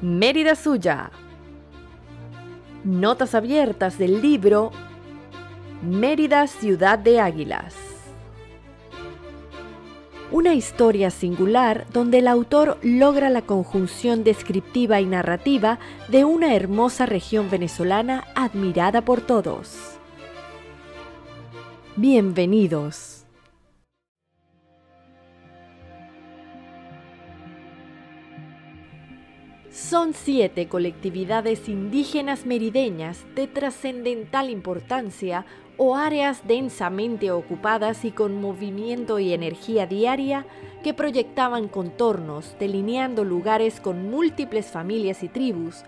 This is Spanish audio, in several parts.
Mérida Suya. Notas abiertas del libro Mérida Ciudad de Águilas. Una historia singular donde el autor logra la conjunción descriptiva y narrativa de una hermosa región venezolana admirada por todos. Bienvenidos. Son siete colectividades indígenas merideñas de trascendental importancia o áreas densamente ocupadas y con movimiento y energía diaria que proyectaban contornos, delineando lugares con múltiples familias y tribus,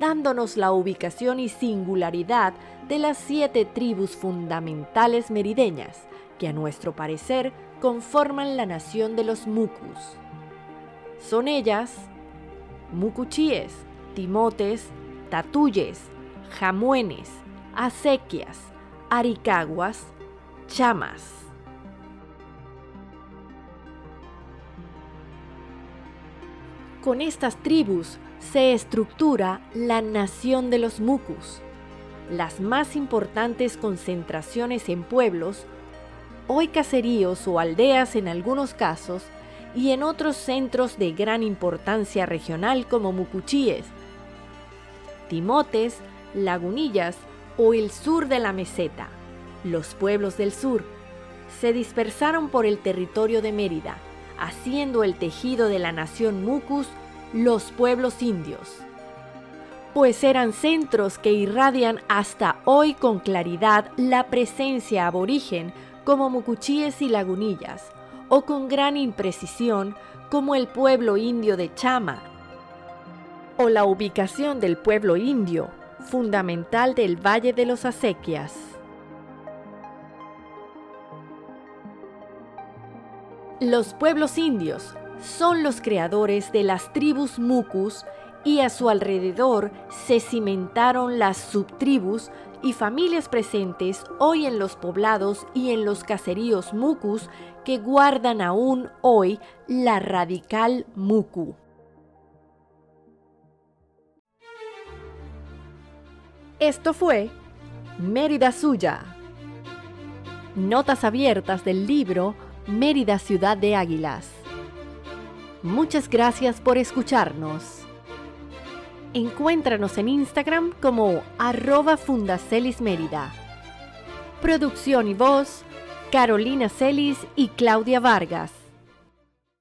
dándonos la ubicación y singularidad de las siete tribus fundamentales merideñas, que a nuestro parecer conforman la nación de los Mucus. Son ellas mucuchíes, timotes, tatuyes, jamuenes, acequias, aricaguas, chamas. Con estas tribus se estructura la nación de los mucus, las más importantes concentraciones en pueblos, hoy caseríos o aldeas en algunos casos, y en otros centros de gran importancia regional como Mucuchíes, Timotes, Lagunillas o el sur de la meseta. Los pueblos del sur se dispersaron por el territorio de Mérida, haciendo el tejido de la nación Mucus los pueblos indios, pues eran centros que irradian hasta hoy con claridad la presencia aborigen como Mucuchíes y Lagunillas, o con gran imprecisión como el pueblo indio de Chama o la ubicación del pueblo indio, fundamental del Valle de los Acequias. Los pueblos indios son los creadores de las tribus mucus y a su alrededor se cimentaron las subtribus y familias presentes hoy en los poblados y en los caseríos mucus que guardan aún hoy la radical mucu. Esto fue Mérida Suya. Notas abiertas del libro Mérida Ciudad de Águilas. Muchas gracias por escucharnos. Encuéntranos en Instagram como arroba Fundacelis. Producción y voz, Carolina Celis y Claudia Vargas.